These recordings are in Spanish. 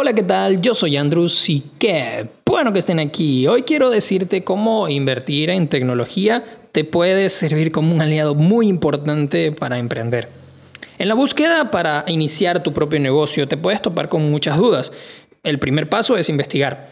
Hola, ¿qué tal? Yo soy Andrews y qué bueno que estén aquí. Hoy quiero decirte cómo invertir en tecnología te puede servir como un aliado muy importante para emprender. En la búsqueda para iniciar tu propio negocio te puedes topar con muchas dudas. El primer paso es investigar.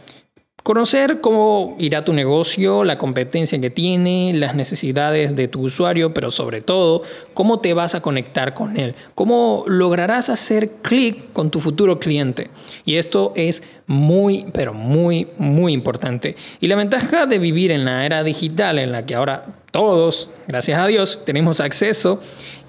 Conocer cómo irá tu negocio, la competencia que tiene, las necesidades de tu usuario, pero sobre todo, cómo te vas a conectar con él, cómo lograrás hacer clic con tu futuro cliente. Y esto es muy, pero muy, muy importante. Y la ventaja de vivir en la era digital en la que ahora todos, gracias a Dios, tenemos acceso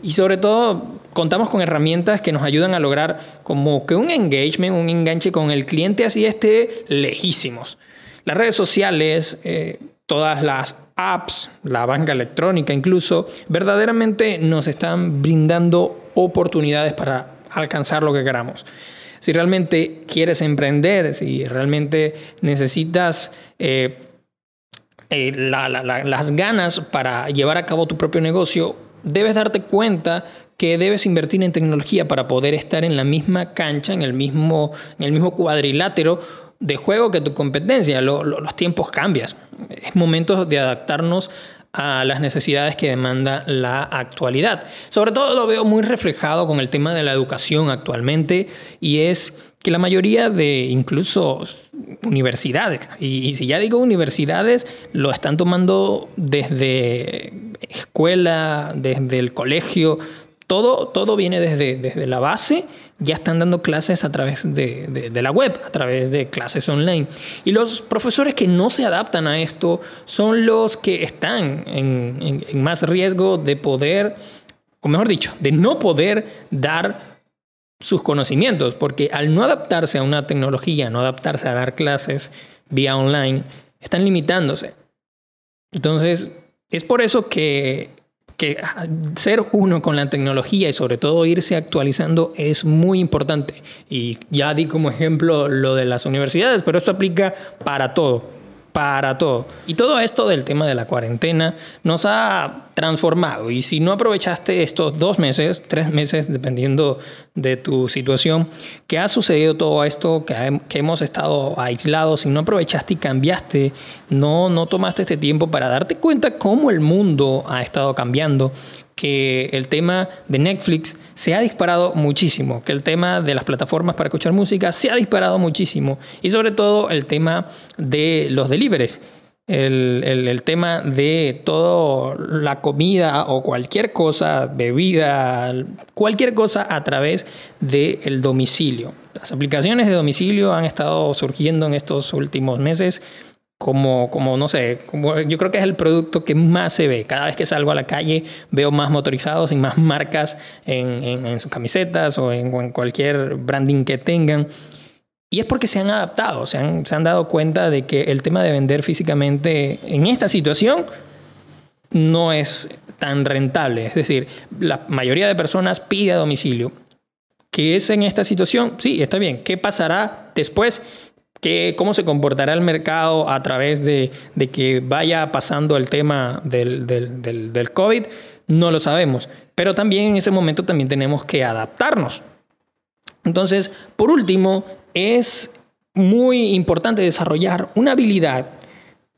y sobre todo contamos con herramientas que nos ayudan a lograr como que un engagement, un enganche con el cliente así esté lejísimos. Las redes sociales, eh, todas las apps, la banca electrónica incluso, verdaderamente nos están brindando oportunidades para alcanzar lo que queramos. Si realmente quieres emprender, si realmente necesitas eh, eh, las ganas para llevar a cabo tu propio negocio, debes darte cuenta que debes invertir en tecnología para poder estar en la misma cancha, en el mismo, en el mismo cuadrilátero de juego que tu competencia. los tiempos cambian. Es momento de adaptarnos a las necesidades que demanda la actualidad. Sobre todo lo veo muy reflejado con el tema de la educación actualmente y es que la mayoría de incluso universidades, y, si ya digo universidades, lo están tomando desde escuela, desde el colegio, todo, todo viene desde, desde la base ya están dando clases a través de, la web, a través de clases online. Y los profesores que no se adaptan a esto son los que están en, más riesgo de poder, o mejor dicho, de no poder dar sus conocimientos, porque al no adaptarse a una tecnología, no adaptarse a dar clases vía online, están limitándose. Entonces, es por eso que que ser uno con la tecnología y sobre todo irse actualizando es muy importante. Y ya di como ejemplo lo de las universidades, pero esto aplica para todo para todo. Y todo esto del tema de la cuarentena nos ha transformado. Y si no aprovechaste estos dos meses, tres meses, dependiendo de tu situación, que ha sucedido todo esto, que, que hemos estado aislados, si no aprovechaste y cambiaste, no, no tomaste este tiempo para darte cuenta cómo el mundo ha estado cambiando, que el tema de Netflix se ha disparado muchísimo, que el tema de las plataformas para escuchar música se ha disparado muchísimo y sobre todo el tema de los deliveries. El, tema de toda la comida o cualquier cosa, bebida, cualquier cosa a través del domicilio. Las aplicaciones de domicilio han estado surgiendo en estos últimos meses como, como no sé, yo creo que es el producto que más se ve. Cada vez que salgo a la calle veo más motorizados y más marcas en, sus camisetas o en, en, cualquier branding que tengan. Y es porque se han adaptado, se han, se han dado cuenta de que el tema de vender físicamente en esta situación no es tan rentable. Es decir, la mayoría de personas pide a domicilio. ¿Qué es en esta situación? Sí, está bien. ¿Qué pasará después? Cómo se comportará el mercado a través de, que vaya pasando el tema del, del, COVID, no lo sabemos. Pero también en ese momento también tenemos que adaptarnos. Entonces, por último, es muy importante desarrollar una habilidad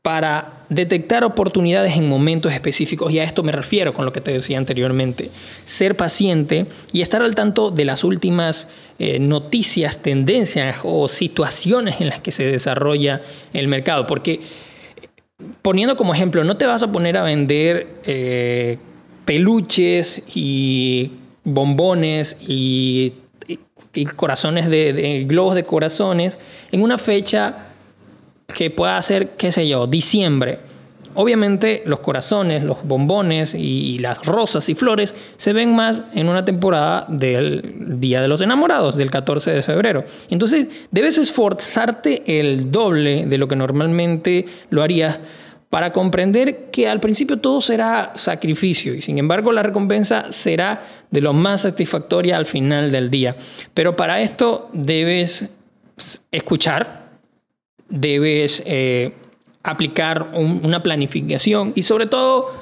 para detectar oportunidades en momentos específicos, y a esto me refiero con lo que te decía anteriormente, ser paciente y estar al tanto de las últimas eh, noticias, tendencias o situaciones en las que se desarrolla el mercado, porque poniendo como ejemplo, no te vas a poner a vender eh, peluches y bombones y, corazones de globos de corazones en una fecha que pueda ser, qué sé yo, diciembre. Obviamente los corazones, los bombones y las rosas y flores se ven más en una temporada del Día de los Enamorados, del 14 de febrero. Entonces debes esforzarte el doble de lo que normalmente lo harías para comprender que al principio todo será sacrificio y sin embargo la recompensa será de lo más satisfactoria al final del día. Pero para esto debes escuchar, debes eh, aplicar una planificación y sobre todo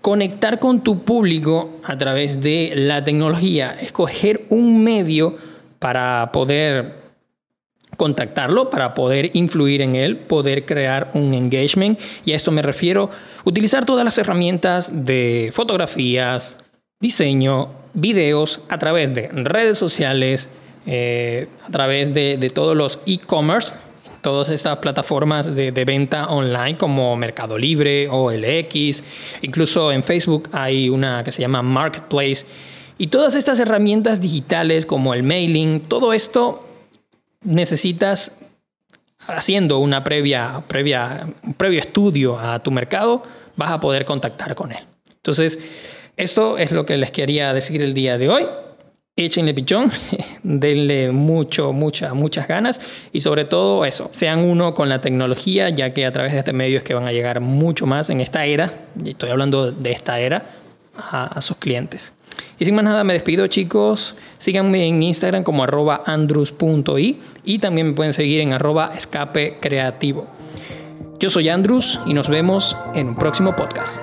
conectar con tu público a través de la tecnología, escoger un medio para poder contactarlo para poder influir en él, poder crear un engagement. Y a esto me refiero, utilizar todas las herramientas de fotografías, diseño, videos a través de redes sociales, eh, a través de, de todos los e-commerce, todas estas plataformas de, venta online como Mercado Libre o LX, incluso en Facebook hay una que se llama Marketplace. Y todas estas herramientas digitales como el mailing, todo esto necesitas, haciendo una previa, previa, un previo estudio a tu mercado, vas a poder contactar con él. Entonces, esto es lo que les quería decir el día de hoy. Échenle pichón, denle mucho, muchas, muchas ganas y sobre todo eso, sean uno con la tecnología, ya que a través de este medio es que van a llegar mucho más en esta era, y estoy hablando de esta era, a, sus clientes. Y sin más nada, me despido chicos. Síganme en Instagram como arroba y también me pueden seguir en arroba escape. Yo soy Andrus y nos vemos en un próximo podcast.